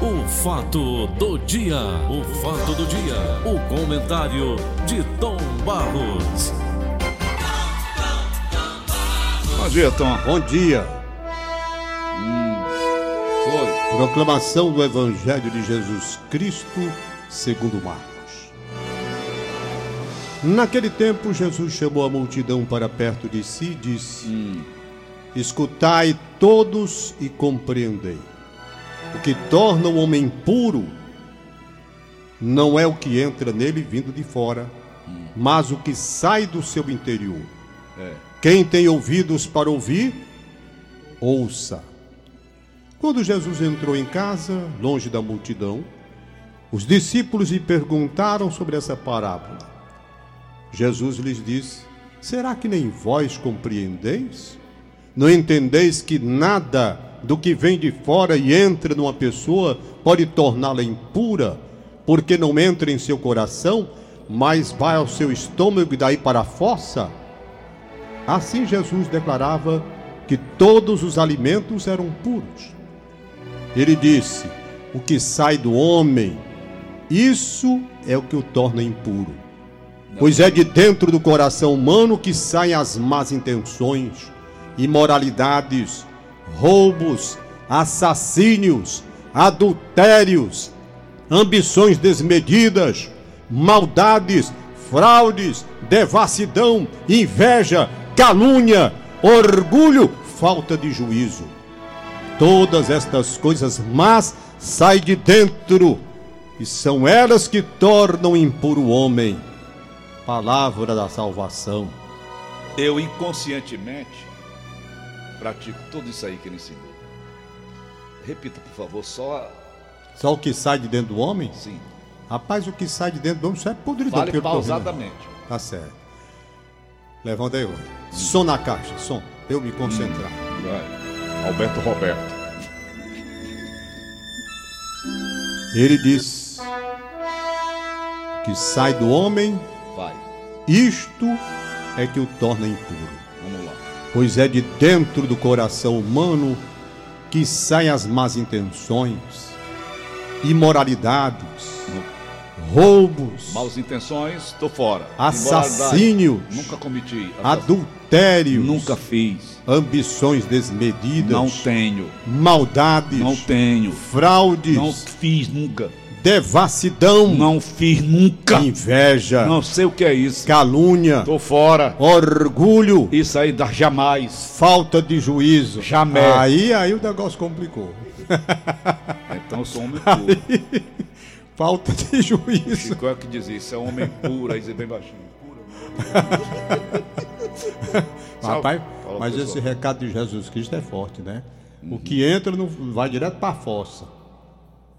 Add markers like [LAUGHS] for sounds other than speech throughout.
O fato do dia, o fato do dia, o comentário de Tom Barros. Bom dia, Tom. Bom dia. Foi. Proclamação do Evangelho de Jesus Cristo, segundo Marcos. Naquele tempo, Jesus chamou a multidão para perto de si e disse: Escutai todos e compreendei. O que torna o homem puro não é o que entra nele vindo de fora, mas o que sai do seu interior. É. Quem tem ouvidos para ouvir, ouça. Quando Jesus entrou em casa, longe da multidão, os discípulos lhe perguntaram sobre essa parábola. Jesus lhes disse: Será que nem vós compreendeis? Não entendeis que nada do que vem de fora e entra numa pessoa pode torná-la impura, porque não entra em seu coração, mas vai ao seu estômago e daí para a fossa? Assim Jesus declarava que todos os alimentos eram puros. Ele disse: O que sai do homem, isso é o que o torna impuro. Pois é de dentro do coração humano que saem as más intenções, imoralidades, roubos, assassínios, adultérios, ambições desmedidas, maldades, fraudes, devassidão, inveja, calúnia, orgulho, falta de juízo. Todas estas coisas más saem de dentro e são elas que tornam impuro o homem. Palavra da salvação. Eu inconscientemente pratico tudo isso aí que ele ensinou. Repita, por favor, só Só o que sai de dentro do homem? assim. Rapaz, o que sai de dentro do homem só é podridão. Fale pausadamente. Tá certo. Levanta aí, outro. Som na caixa, som. Eu me concentrar. Vai. Alberto Roberto. Ele diz: que sai do homem, Vai. isto é que o torna impuro. Pois é de dentro do coração humano que saem as más intenções, imoralidades, roubos, Maus intenções, tô fora. Assassínios. Nunca cometi. adultérios, Nunca fiz. ambições desmedidas, Não tenho. maldades, Não tenho. fraudes, Não fiz nunca. Devassidão, Não fiz nunca. inveja, Não sei o que é isso. calúnia, Tô fora. orgulho, Isso aí dá jamais. falta de juízo. Jamais. Aí, aí o negócio complicou. [LAUGHS] Então eu sou homem puro. Falta de juízo. Chico é que diz isso, é homem puro, aí diz bem baixinho. [LAUGHS] Rapaz, mas esse recado de Jesus Cristo é forte, né? O que entra não vai direto para a fossa.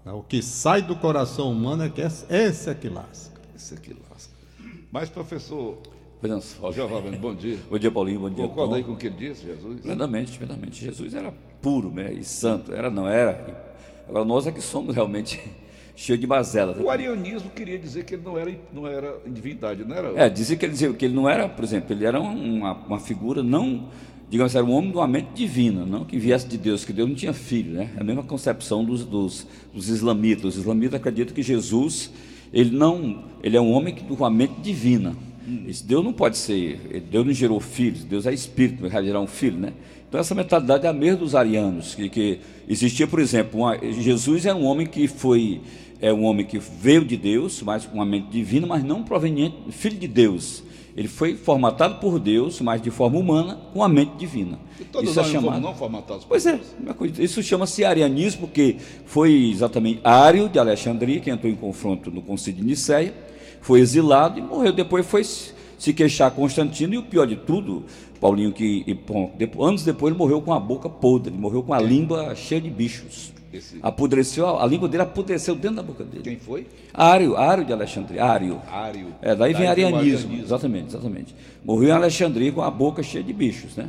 O que sai do coração humano é que esse, esse é que lasca. Isso aqui lasca. Mas, professor Giovanni, bom dia. [LAUGHS] Bom dia, Paulinho. Bom dia, Concorda aí com o que ele disse, Jesus? Plenamente, plenamente. Jesus era puro, né? E santo. Era, não era. Agora nós é que somos realmente [LAUGHS] cheios de mazela. O arianismo queria dizer que ele não era, não era divindade, não era? É, dizia que ele, dizia que ele não era, por exemplo, ele era uma, uma figura não, digamos, era um homem de uma mente divina, não que viesse de Deus, que Deus não tinha filho, né? É a mesma concepção dos, dos, dos islamitas. Os islamitas acreditam que Jesus, ele não, ele é um homem que, com uma mente divina. Esse Deus não pode ser, Deus não gerou filhos, Deus é espírito, vai gerar um filho, né? Então essa mentalidade é a mesma dos arianos, que, que existia, por exemplo, uma- Jesus era um homem que foi, é um homem que veio de Deus, mas com uma mente divina, mas não proveniente, filho de Deus. Ele foi formatado por Deus, mas de forma humana, com a mente divina. E todos Isso é nós fomos chamado. não formatados por Pois é, isso chama-se arianismo, porque foi exatamente Ário de Alexandria que entrou em confronto no concílio de Nicéia, foi exilado e morreu. Depois foi se queixar a Constantino, e o pior de tudo, Paulinho, que e, bom, depo- anos depois ele morreu com a boca podre, morreu com a língua cheia de bichos. Esse- Apodreceu, a, língua dele apodreceu dentro da boca dele. Quem foi? Ário, Ário de Alexandria, Ário. Ário. É, daí vem Daí vem arianismo, arianismo. exatamente, exatamente. Morreu em Alexandria com a boca cheia de bichos, né?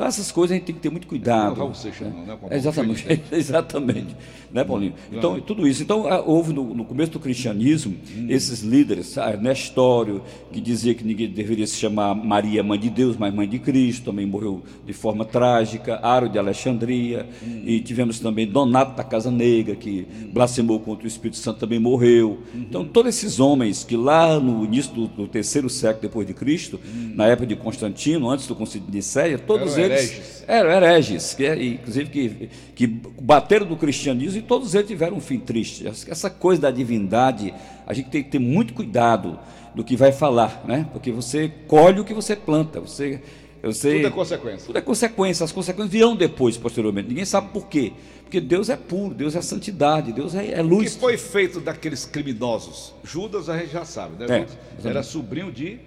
Então essas coisas a gente tem que ter muito cuidado. Não, Seixas não, né? É, exatamente, [LAUGHS] exatamente. Né, Paulinho? Então, tudo isso. Então, houve no, no começo do cristianismo Hum. esses líderes, ah, Nestório, que dizia que ninguém deveria se chamar Maria, mãe de Deus, mas mãe de Cristo, também morreu de forma trágica, Aro de Alexandria, Hum. e tivemos também Donato da Casa Negra, que blasfemou contra o Espírito Santo, também morreu. Uhum. Então, todos esses homens que lá no início do, do terceiro século depois de Cristo, na época de Constantino, antes do concílio de Nicéia, todos Eram eles hereges. eram hereges, que, é- inclusive que, que bateram do cristianismo e todos eles tiveram um fim triste. Essa coisa da divindade, a gente tem que ter muito cuidado do que vai falar, né? Porque você colhe o que você planta. Você, eu sei, Tudo é consequência. tudo é consequência. As consequências virão depois, posteriormente. Ninguém sabe por quê. Porque Deus é puro, Deus é santidade, Deus é, é O que luz. foi feito daqueles criminosos? Judas a gente já sabe, né? É. Era sobrinho de.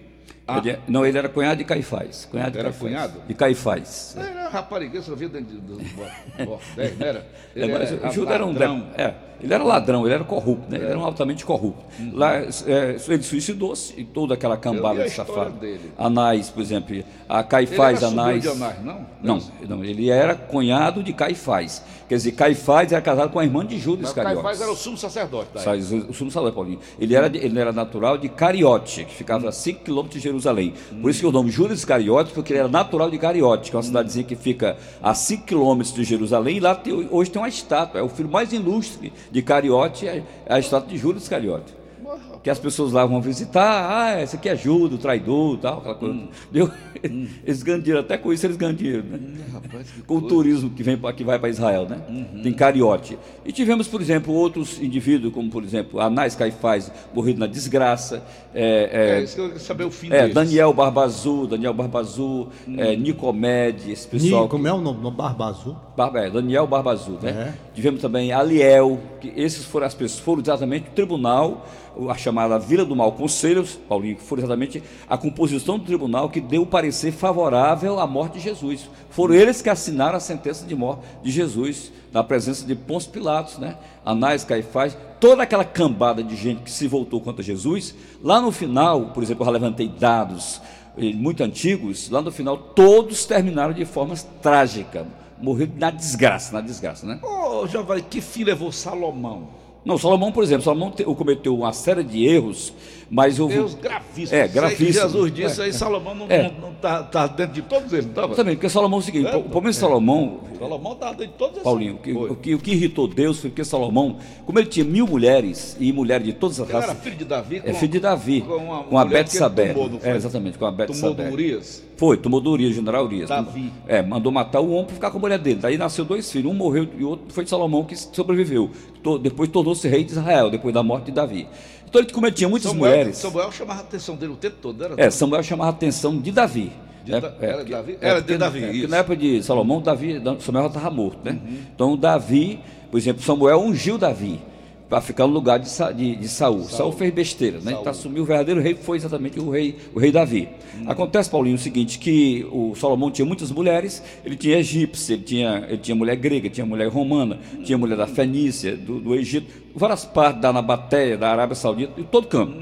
Ah, Ele é- não, ele era cunhado de Caifás. Cunhado de Era Caifás. cunhado? De Caifás. era rapariga, só via dentro do bordéis, não era? É, mas era era um ladrão. é, ele era ladrão, ele era corrupto, né? ele era um altamente corrupto. Lá, é, ele suicidou-se e toda aquela cambada de safado. dele. Anás, por exemplo, a Ele Caifás era sobrinho Anás. de Anás, não? Não, não, ele era cunhado de Caifás. Quer dizer, Caifás era casado com a irmã de Judas Mas Iscariotes. Caifás era o sumo sacerdote. Tá? Sai, O sumo sacerdote, Paulinho. Ele era, ele era natural de Cariote, que ficava a 5 quilômetros de Jerusalém. Por isso que o nome Judas Iscariotes, porque ele era natural de Cariote, que é uma cidadezinha que fica a 5 quilômetros de Jerusalém, e lá tem- hoje tem uma estátua. É o filho mais ilustre de Cariote, é a estátua de Judas Iscariote. Que as pessoas lá vão visitar, ah, esse aqui é Judas, o traidor, tal, aquela coisa. Viu? [LAUGHS] Eles ganham dinheiro, até com isso eles ganham dinheiro, né? Rapaz, que com o turismo que, vem, que vai para Israel, né? Tem Cariote. E tivemos, por exemplo, outros indivíduos, como por exemplo, Anás Caifás, morrido na desgraça, é, É, é, isso que eu queria saber o fim é, deles. Daniel Barba Azul, Daniel Barba Azul, é, Nicomede, esse pessoal. Ni, como é o nome? No Barba é, Daniel Barba Azul, né? É. Tivemos também Aliel, que esses foram as pessoas, foram exatamente o tribunal, a chamada Vila do Mal Conselhos, Paulinho, que foram exatamente a composição do tribunal que deu o parecer favorável à morte de Jesus. Foram eles que assinaram a sentença de morte de Jesus, na presença de Pôncio Pilatos, né? Anás, Caifás, toda aquela cambada de gente que se voltou contra Jesus. Lá no final, por exemplo, eu levantei dados eh, muito antigos, lá no final todos terminaram de forma trágica, morreram na desgraça, na desgraça, né? Ô, Giovanni, que fim levou Salomão? Não, Salomão, por exemplo, Salomão te- cometeu uma série de erros, mas houve. Deus gravíssimo. É, gravíssimo. Jesus disse É, aí, Salomão não, É. não, não tá, tá dentro de todos eles, não estava? Exatamente, porque Salomão é o seguinte: É, o problema de Salomão, Salomão estava dentro de todos esses. Paulinho, o que, o, que, o que irritou Deus foi porque Salomão, como ele tinha mil mulheres e mulheres de todas as Ele era raças. filho de Davi É filho de Davi, com uma com a mulher Bete que ele Sabé. tomou, não foi? É, exatamente, com a Bete Tomou do. Urias. Foi, tomou do Urias, general Urias. Davi. É, mandou matar o homem para ficar com a mulher dele. Daí nasceu dois filhos, um morreu e o outro foi de Salomão que sobreviveu. Depois tornou-se rei de Israel, depois da morte de Davi. Então ele cometia muitas Samuel, mulheres. Samuel chamava a atenção dele o tempo todo, era? É, Samuel chamava a atenção de Davi. De né? Da- É, era porque- Davi? é, Era de Davi, é, porque na época de Salomão, Davi, Samuel já estava morto, né? Uhum. Então Davi, por exemplo, Samuel ungiu Davi para ficar no lugar de, de, de Saul. Saul. fez besteira, né? Saul. Então assumiu o verdadeiro rei, foi exatamente o rei, o rei Davi. Uhum. Acontece, Paulinho, o seguinte, que o Salomão tinha muitas mulheres, ele tinha egípcia, ele tinha, ele tinha mulher grega, tinha mulher romana, tinha mulher da Fenícia, do, do Egito, várias partes da Nabateia, da Arábia Saudita, em todo canto.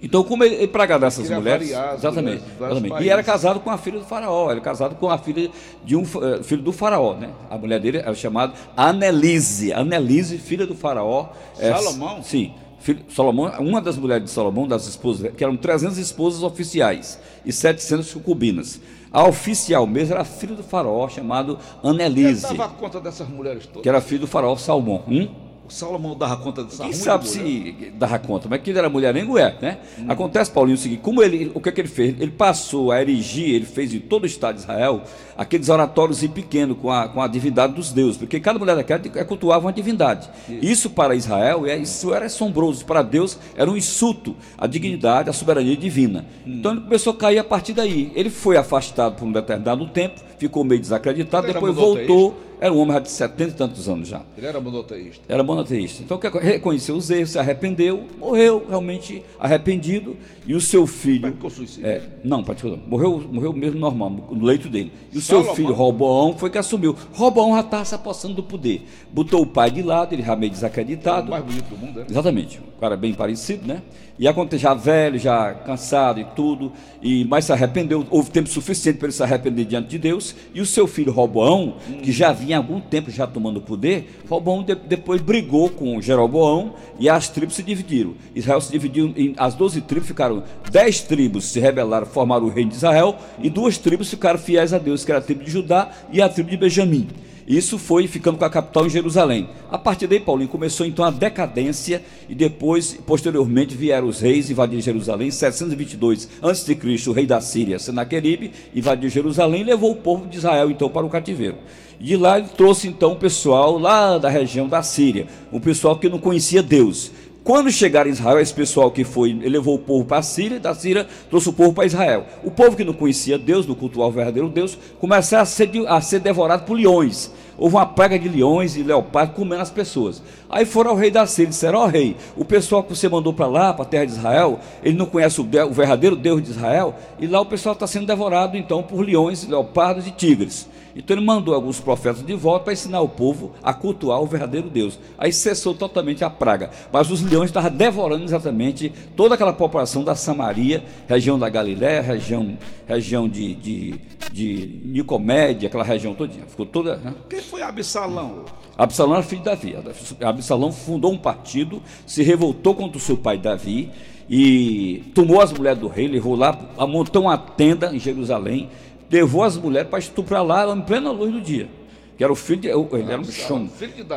Então, como ele, ele para agradar essas Queria mulheres, variar exatamente, mulheres exatamente. e era casado com a filha do faraó, era casado com a filha de um eh, filho do faraó, né? A mulher dele era chamada Anelise, Anelise, filha do faraó. eh, Salomão? sim. Filho, Salomão, uma das mulheres de Salomão, das esposas, que eram 300 esposas oficiais e 700 concubinas. A oficial mesmo era filha do faraó, chamado Ele Anelise, dava conta dessas mulheres todas. que era filho do faraó Salmão. Hum? O Salomão dava conta dessa Quem sabe mulher. se dava conta, mas que ele era mulherengo é, né? Acontece, Paulinho, o seguinte, como ele, o que, é que ele fez? Ele passou a erigir, ele fez em todo o estado de Israel, aqueles oratórios e pequenos com a, com a divindade dos deuses, porque cada mulher daquela é, cultuava uma divindade. Isso para Israel, é, isso era assombroso, para Deus era um insulto à dignidade, à soberania divina. Então ele começou a cair a partir daí. Ele foi afastado por um determinado tempo, ficou meio desacreditado, depois monoteísta? voltou era um homem já de 70 e tantos anos já. Ele era monoteísta. Era monoteísta. Então reconheceu os erros, se arrependeu, morreu realmente arrependido e o seu filho. Praticou suicídio? É, não, praticou Morreu, morreu mesmo normal, no leito dele. E o seu filho, Roboão, foi que assumiu. Roboão já estava se apossando do poder. Botou o pai de lado, ele já meio desacreditado. O mais bonito do mundo, né? Exatamente. Um cara bem parecido, né? E já velho, já cansado e tudo, e mas se arrependeu, houve tempo suficiente para ele se arrepender diante de Deus, e o seu filho Roboão, hum. que já vinha há algum tempo já tomando o poder, Roboão de, depois brigou com Jeroboão e as tribos se dividiram. Israel se dividiu em as 12 tribos ficaram, dez tribos se rebelaram, formaram o reino de Israel, e duas tribos ficaram fiéis a Deus, que era a tribo de Judá e a tribo de Benjamim. Isso foi ficando com a capital em Jerusalém. A partir daí, Paulinho, começou então a decadência e depois, posteriormente, vieram os reis invadir Jerusalém. Em 722 a.C., o rei da Síria, Senaqueribe, invadiu Jerusalém e levou o povo de Israel então para o cativeiro. De lá ele trouxe então o pessoal lá da região da Síria, um pessoal que não conhecia Deus. Quando chegaram em Israel, esse pessoal que foi, levou o povo para a Síria, da Síria trouxe o povo para Israel. O povo que não conhecia Deus, não cultuava o verdadeiro Deus, começou a ser, a ser devorado por leões. Houve uma praga de leões e leopardos comendo as pessoas. Aí foram ao rei da Síria e disseram: Ó oh, rei, o pessoal que você mandou para lá, para a terra de Israel, ele não conhece o, o verdadeiro Deus de Israel, e lá o pessoal está sendo devorado então por leões, leopardos e tigres. Então ele mandou alguns profetas de volta para ensinar o povo a cultuar o verdadeiro Deus. Aí cessou totalmente a praga. Mas os leões estavam devorando exatamente toda aquela população da Samaria, região da Galiléia, região, região de, de, de Nicomédia, aquela região todinha. Ficou toda. Né? Quem foi Absalão? Absalão era filho de Davi. Absalão fundou um partido, se revoltou contra o seu pai Davi e tomou as mulheres do rei, levou lá, montou uma tenda em Jerusalém levou as mulheres para estuprar lá em plena luz do dia. Que era o filho de. Ele era um bichão.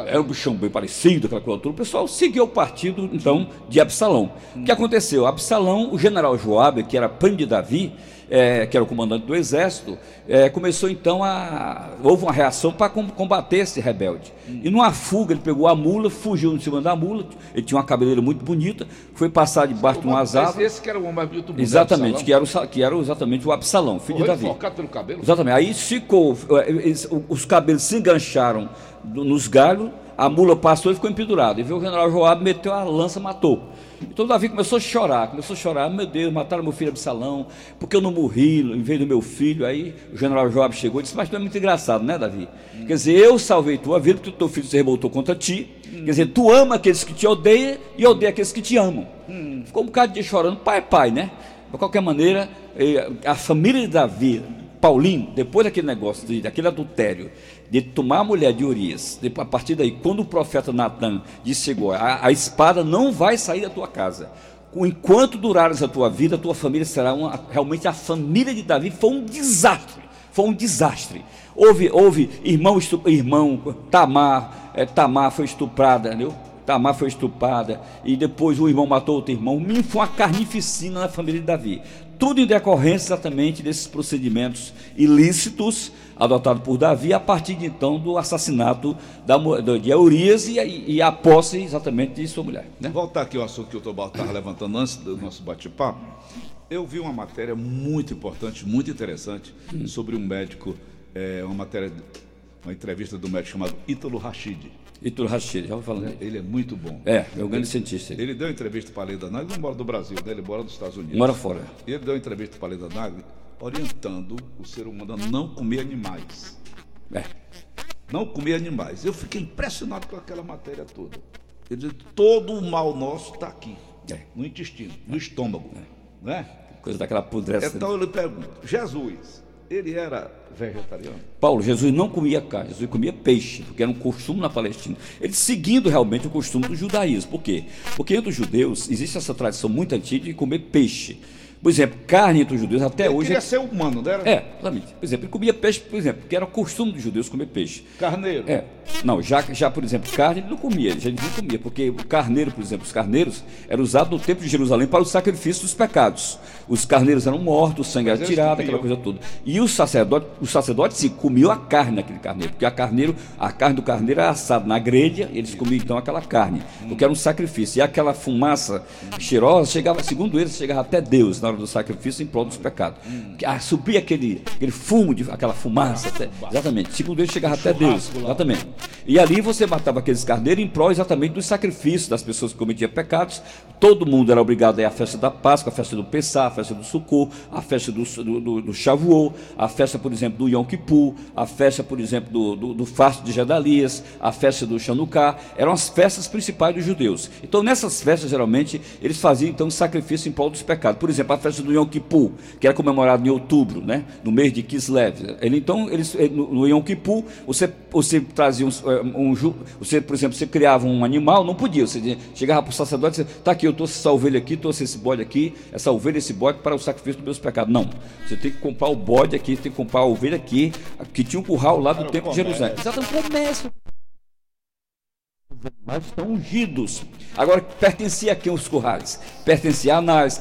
Era um bichão bem parecido, aquela coisa toda. O pessoal seguiu o partido, então, de Absalão. O que aconteceu? Absalão, o general Joabe, que era pai de Davi, é, que era o comandante do exército, é, começou então a. Houve uma reação para combater esse rebelde. E numa fuga, ele pegou a mula, fugiu em cima da mula, ele tinha uma cabeleira muito bonita, foi passar debaixo de umas árvores. Esse que era o homem mais bonito Exatamente, que era, o, que era exatamente o Absalão, filho de Davi. pelo cabelo? Exatamente. Aí ficou, é, os cabelos se engancharam nos galhos, a mula passou e ficou empedurada. E viu o general Joab meteu a lança, matou. Então Davi começou a chorar, começou a chorar, meu Deus, mataram meu filho Absalão, porque eu não morri em vez do meu filho. Aí o general Joab chegou e disse, mas tu é muito engraçado, né, Davi? Hum. Quer dizer, eu salvei tua vida porque o teu filho se revoltou contra ti. Hum. Quer dizer, tu ama aqueles que te odeiam e odeia aqueles que te amam. Hum. Ficou um bocado de chorando, pai é pai, né? De qualquer maneira, eh, a família de Davi, Paulinho, depois daquele negócio, daquele adultério, de tomar a mulher de Urias, a partir daí, quando o profeta Natan disse a, a espada não vai sair da tua casa. Enquanto durares a tua vida, a tua família será uma, realmente a família de Davi foi um desastre. Foi um desastre. Houve, houve irmão, irmão Tamar, é, Tamar foi estuprada, entendeu? Tamar foi estuprada, e depois o irmão matou outro irmão. Foi uma carnificina na família de Davi. Tudo em decorrência exatamente desses procedimentos ilícitos adotados por Davi a partir de então do assassinato da, de Urias e, e, a posse exatamente de sua mulher. Né? Voltar aqui ao assunto que o Tobar estava levantando antes do nosso bate-papo. Eu vi uma matéria muito importante, muito interessante, hum. sobre um médico, é, uma matéria, uma entrevista do médico chamado Ítalo Rachid. Ítalo Rachid, já vou falando. Ele, ele é muito bom. É, é um grande cientista. Ele deu entrevista para a Leda Nagli, ele não mora do Brasil, né? ele mora dos Estados Unidos. Mora fora. Ele deu entrevista para a Leda Nagli orientando o ser humano a não comer animais. É. Não comer animais. Eu fiquei impressionado com aquela matéria toda. Ele diz, todo o mal nosso está aqui, é. no intestino, no estômago. É. Né? Coisa daquela pudressa. Então eu lhe pergunto, Jesus, ele era vegetariano? Paulo, Jesus não comia carne, Jesus comia peixe, porque era um costume na Palestina. Ele seguindo realmente o costume do judaísmo. Por quê? Porque entre os judeus existe essa tradição muito antiga de comer peixe. Por exemplo, carne entre os judeus até ele hoje. Queria ser humano, não era? É, exatamente. Por exemplo, ele comia peixe, por exemplo, porque era costume dos judeus comer peixe. Carneiro. É. Não, já, já por exemplo, carne ele não comia, ele já não comia, porque o carneiro, por exemplo, os carneiros eram usados no templo de Jerusalém para o sacrifício dos pecados. Os carneiros eram mortos, o sangue era tirado, aquela coisa toda. E os sacerdotes, os sacerdotes sim, comiam a carne daquele carneiro, porque a carneiro, a carne do carneiro era assada na grelha, eles comiam então aquela carne, porque era um sacrifício. E aquela fumaça cheirosa chegava, segundo eles, chegava até Deus. Na hora do sacrifício em prol dos pecados. Ah, subia aquele, aquele fumo, de, aquela fumaça, até, exatamente. Segundo ele chegava até Deus, exatamente. E ali você matava aqueles carneiros em prol exatamente dos sacrifícios das pessoas que cometiam pecados. Todo mundo era obrigado a ir à festa da Páscoa, a festa do Pessah, a festa do Sukkot, a festa do, do, do, do Shavuot, a festa, por exemplo, do Yom Kippur, a festa, por exemplo, do, do, do Fasto de Gedalias, a festa do Chanukah. Eram as festas principais dos judeus. Então, nessas festas, geralmente, eles faziam então sacrifício em prol dos pecados. Por exemplo, a festa do Yom Kippur, que era comemorada em outubro, né, no mês de Kislev. Ele, então, eles, no, no Yom Kippur, você, você trazia um, um, você, por exemplo, você criava um animal, não podia. Você chegava para o sacerdote e dizia, está aqui, eu trouxe essa ovelha aqui, trouxe esse bode aqui, essa ovelha, esse bode para o sacrifício dos meus pecados. Não. Você tem que comprar o bode aqui, tem que comprar a ovelha aqui, que tinha um curral lá do templo de Jerusalém. Exatamente, comércio mas estão ungidos. Agora, pertencia a quem os currais? Pertencia a Anás,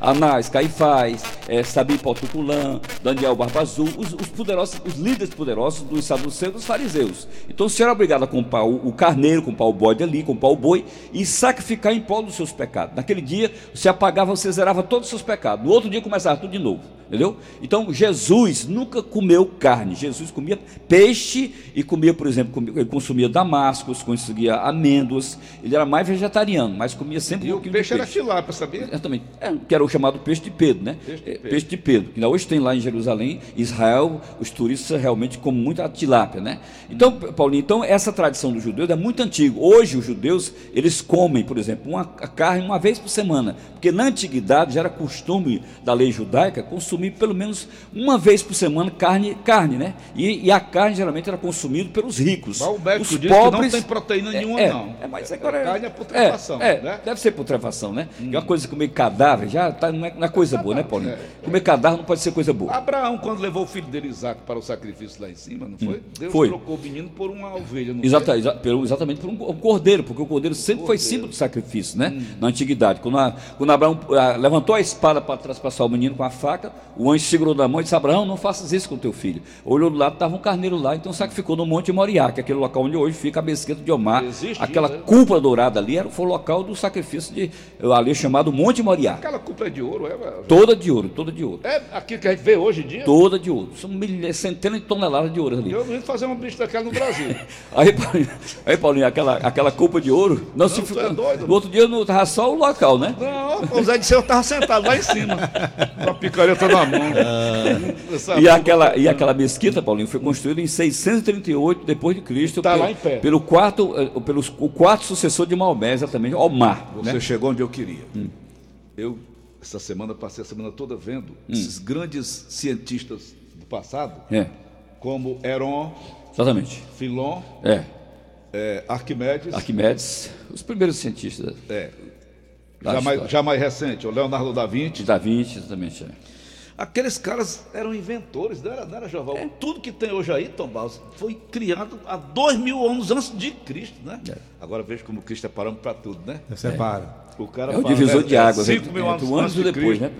Anás Caifás, é, Sabi Potuculã, Daniel Barba Azul, os, os, poderosos, os líderes poderosos dos saduceus e dos fariseus. Então, o senhor era obrigado a comprar o, o, carneiro, comprar o bode ali, comprar o boi e sacrificar em prol dos seus pecados. Naquele dia, você apagava, você zerava todos os seus pecados. No outro dia, começava tudo de novo. Entendeu? Então, Jesus nunca comeu carne. Jesus comia peixe e comia, por exemplo, comia, ele consumia damascos, consumia amêndoas. Ele era mais vegetariano, mas comia sempre e um o peixe, peixe era filá, para saber? Exatamente. É, que era o chamado peixe de Pedro, né? Peixe de é, Pedro. Peixe de Pedro. Que hoje tem lá em Jerusalém, Israel, os turistas realmente comem muita tilápia, né? Então, Paulinho, então essa tradição dos judeus é muito antiga. Hoje os judeus, eles comem, por exemplo, uma carne uma vez por semana, porque na antiguidade já era costume da lei judaica consumir pelo menos uma vez por semana carne, carne, né? E, e a carne geralmente era consumida pelos ricos. Mas o médico os diz pobres, que não tem proteína é, nenhuma, é, não. É, mas agora, carne é putrefação, é, né? Deve ser putrefação, né? Hum. É uma coisa comer cadáver, já tá, não, é, não é coisa boa, né, Paulinho? É, comer cadáver não pode ser coisa boa. Abraão, quando levou o filho dele, Isaac, para o sacrifício lá em cima, não foi? Hum. Deus foi. trocou o menino por uma ovelha, não Exata, exa, pelo, exatamente por um, um, cordeiro, porque o cordeiro sempre cordeiro. foi símbolo do sacrifício, né? Hum. Na antiguidade. Quando, a, quando Abraão a, levantou a espada para traspassar o menino com a faca, o anjo segurou da mão e disse: Abraão, não faças isso com teu filho. Olhou do lado, estava um carneiro lá, então sacrificou no Monte Moriá, que é aquele local onde hoje fica a mesquita de Omar. Existe, aquela né? cúpula dourada ali era, foi o local do sacrifício de ali chamado Monte Moriá. Aquela cúpula é de ouro, é? Toda de ouro, toda de ouro. É aquilo que a gente vê hoje em dia? Toda de ouro. São milhares, centenas de toneladas de ouro ali. Eu vim fazer uma bicha daquela no Brasil. [LAUGHS] aí, Paulinho, aí, Paulinho, aquela, aquela cúpula de ouro. Não, não se fica, é doido, no outro dia não estava só o local, né? Não, o Zé disse eu estava sentado lá em cima, [LAUGHS] com a picareta na mão. E, aquela, e aquela mesquita, Paulinho, foi construída em 638 depois de Cristo. Está lá em pé. Pelo quarto, eh, pelo, o quarto sucessor de Maomé, exatamente, Omar. Você né? chegou onde eu queria. Hum. Eu, essa semana, passei a semana toda vendo hum. esses grandes cientistas do passado, é. como Heron, Exatamente. Filon, é. É, Arquimedes. Arquimedes, os primeiros cientistas. É. Já mais, já mais recente, o Leonardo da Vinci. Da Vinci, exatamente. É. Aqueles caras eram inventores, não era, não era Joval? É. Tudo que tem hoje aí, Tom Barros, foi criado há dois mil anos antes de Cristo, né? É. Agora veja como Cristo é parando para tudo, né? Separa. O cara é o divisor de águas. Cinco mil anos, antes e depois, né?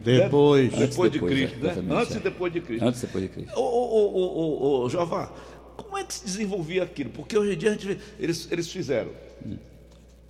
Depois. Depois, depois de Cristo, né? Antes e depois de Cristo. Antes e depois de Cristo. Ô, ô, ô, ô, ô Jová, como é que se desenvolvia aquilo? Porque hoje em dia a gente vê, eles, eles fizeram. Hum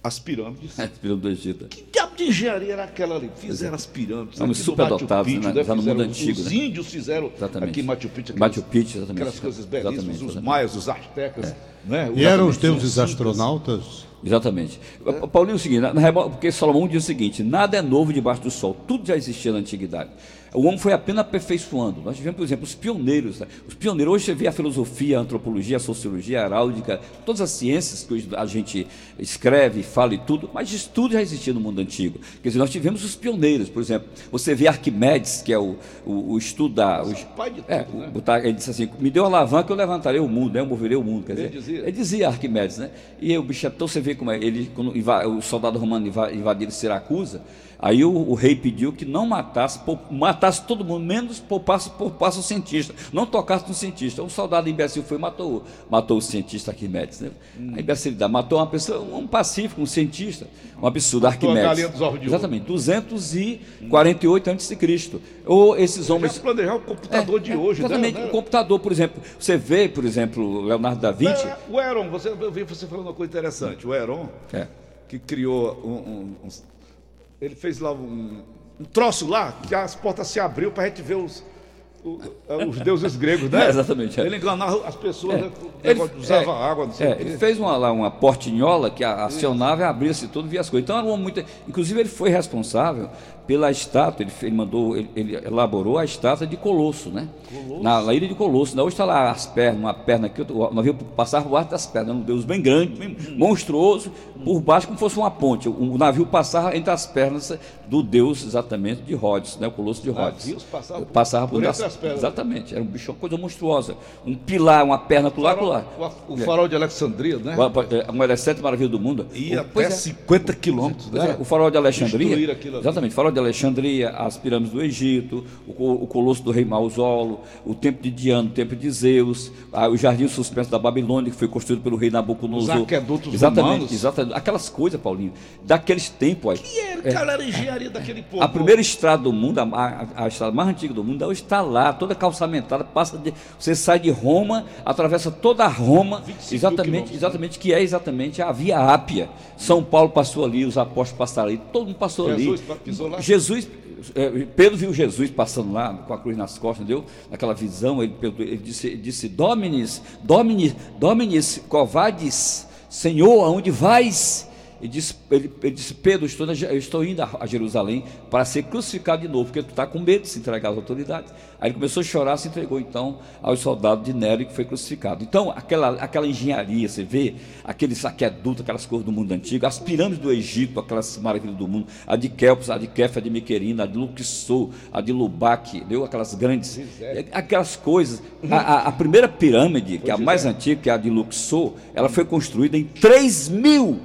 as pirâmides. [LAUGHS] As pirâmides do Egito. Que de engenharia era aquela ali? Fizeram as pirâmides. Estamos super dotados né? já no mundo antigo. Os né? índios fizeram exatamente. aqui Machu Picchu. Aquelas, Machu Picchu, exatamente. Aquelas coisas belíssimas, exatamente, os maias, os astecas. É. Né? E eram os deuses astronautas? Exatamente. É. Paulinho, é o seguinte, na, na, porque Salomão diz o seguinte: nada é novo debaixo do sol, tudo já existia na antiguidade. O homem foi apenas aperfeiçoando. Nós tivemos, por exemplo, os pioneiros. Né? Os pioneiros, hoje você vê a filosofia, a antropologia, a sociologia, a heráldica, todas as ciências que a gente escreve, fala e tudo, mas isso tudo já existia no mundo antigo. Quer dizer, nós tivemos os pioneiros, por exemplo, você vê Arquimedes, que é o, o, o estudo da. O, pai de é, tudo, é, né? ele disse assim: me deu uma alavanca, eu levantarei o mundo, né? eu moverei o mundo. Quer dizer, ele dizia, Arquimedes, né? E o bicho, então você vê como é, ele, quando o soldado romano invadiram Siracusa, Aí o, o, rei pediu que não matasse, matasse todo mundo, menos poupasse, poupasse o cientista, não tocasse no cientista. Um soldado imbecil foi e matou, matou o cientista Arquimedes. Né? Hum. A imbecilidade, matou uma pessoa, um pacífico, um cientista, um absurdo, Arquimedes. Exatamente, 248 a.C. Ou esses homens. Já planejar o computador é, de é, hoje, né? Exatamente, né? o computador, por exemplo. Você vê, por exemplo, Leonardo da Vinci. É, o Heron, você, eu vi você falando uma coisa interessante. O Heron, é. que criou um, um, um ele fez lá um, um troço lá que as portas se abriu para a gente ver os, o- os deuses gregos, né? É, [LAUGHS] exatamente, é. Ele enganava as pessoas, É. né? Ele- usava é, água, não sei é, o quê. ele fez uma, lá uma portinhola que acionava e abria-se tudo, via as coisas. Então era uma muito. Inclusive, ele foi responsável pela estátua, ele, ele mandou, ele, ele elaborou a estátua de Colosso, né? Na, na ilha de Colosso. né? Hoje está lá as pernas, uma perna aqui, o navio passava por baixo das pernas, um deus bem grande, bem monstruoso, por baixo como fosse uma ponte. O, o navio passava entre as pernas do deus exatamente de Rhodes, né? O Colosso de Rhodes. Navios passavam por- passava por, por das- entre as pernas. Exatamente, era um bicho, uma coisa monstruosa. Um pilar, uma perna pro lado, pro lado. O, o farol de Alexandria, né? É Uma das sete maravilhas do mundo. Ia O- até é. 50 quilômetros, Pois é, né? o farol de Alexandria. Aquilo. Exatamente, o farol de Alexandria, as pirâmides do Egito, o, co- o colosso do rei Mausolo, o templo de Diana, o templo de Zeus, o jardim suspenso da Babilônia, que foi construído pelo rei Nabucodonosor. Os aquedutos exatamente, romanos. exatamente. Aquelas coisas, Paulinho, daqueles tempos aí. E era, cara, era a engenharia daquele povo. A primeira estrada do mundo, a, a- a estrada mais antiga do mundo, hoje está lá, toda calçamentada, passa de, você sai de Roma, atravessa toda a Roma, 25 exatamente, né? exatamente, que é exatamente a Via Ápia. São Paulo passou ali, os apóstolos passaram ali, todo mundo passou Jesus ali. pisou lá? Jesus, é, Pedro viu Jesus passando lá com a cruz nas costas, entendeu? Naquela visão, ele, ele disse, ele disse, Dominis, Dominis, Dominis, covades, Senhor, aonde vais? Ele disse, ele, ele disse Pedro, estou, na- eu estou indo a, Jerusalém para ser crucificado de novo, porque tu está com medo de se entregar às autoridades. Aí ele começou a chorar, se entregou então aos soldados de Nero que foi crucificado. Então, aquela, aquela engenharia, você vê, aqueles aquedutos, aquelas coisas do mundo antigo, as pirâmides do Egito, aquelas maravilhas do mundo, a de Kelps, a de Kefa, a de Miquerina, a de Luxor, a de Lubac, deu aquelas grandes, aquelas coisas. A, a- a primeira pirâmide, que é a mais antiga, que é a de Luxor, ela foi construída em 3200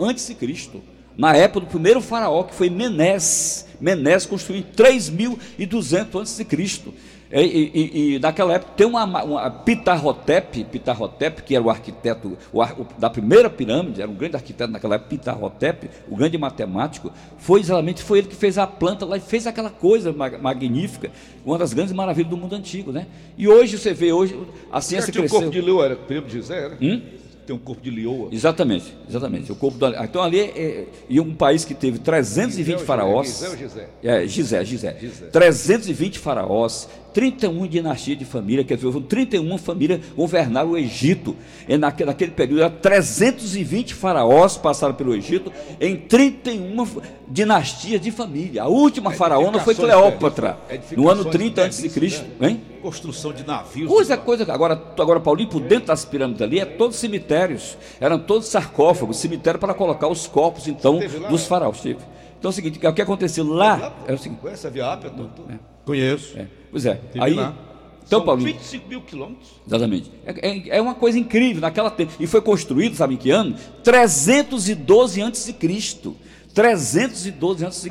antes de Cristo. Na época do primeiro faraó, que foi Menés. Menés construiu em 3200 antes de Cristo. E, e- e- e naquela época tem uma, uma Pitarhotep, Pitarhotep, que era o arquiteto o o- da primeira pirâmide, era um grande arquiteto naquela época, Pitarhotep, o grande matemático, foi exatamente foi ele que fez a planta lá e fez aquela coisa ma- magnífica, uma das grandes maravilhas do mundo antigo, né? E hoje você vê hoje a ciência que o cresceu. corpo de leoa era pirâmide de Gizé, era? Hum? Tem um corpo de leoa. Exatamente, exatamente. O corpo então ali é, é- e um país que teve 320 Gizé ou faraós. Gizé ou Gizé? É, Gizé, Gizé. Gizé. 320 faraós, 31 dinastias de família, quer dizer, 31 famílias governaram o Egito. E naque- naquele período, era 320 faraós passaram pelo Egito em 31 f- dinastias de família. A última faraona foi Cleópatra, no ano edificações 30 a.C., né? Construção de navios. Coisa, coisa. Agora, agora, Paulinho, por dentro das pirâmides ali, é todos cemitérios. Eram todos sarcófagos, cemitério para colocar os corpos, então, dos faraós. Teve. Então é o seguinte, o que aconteceu lá é o seguinte. Conhece a Via Ápia, doutor? Conheço. é, pois é. Tive Aí. lá. Então, São Paulinho. 25 mil quilômetros. Exatamente. É, é- é uma coisa incrível naquela tempo. E foi construído, sabe em que ano? 312 a.C. 312 a.C.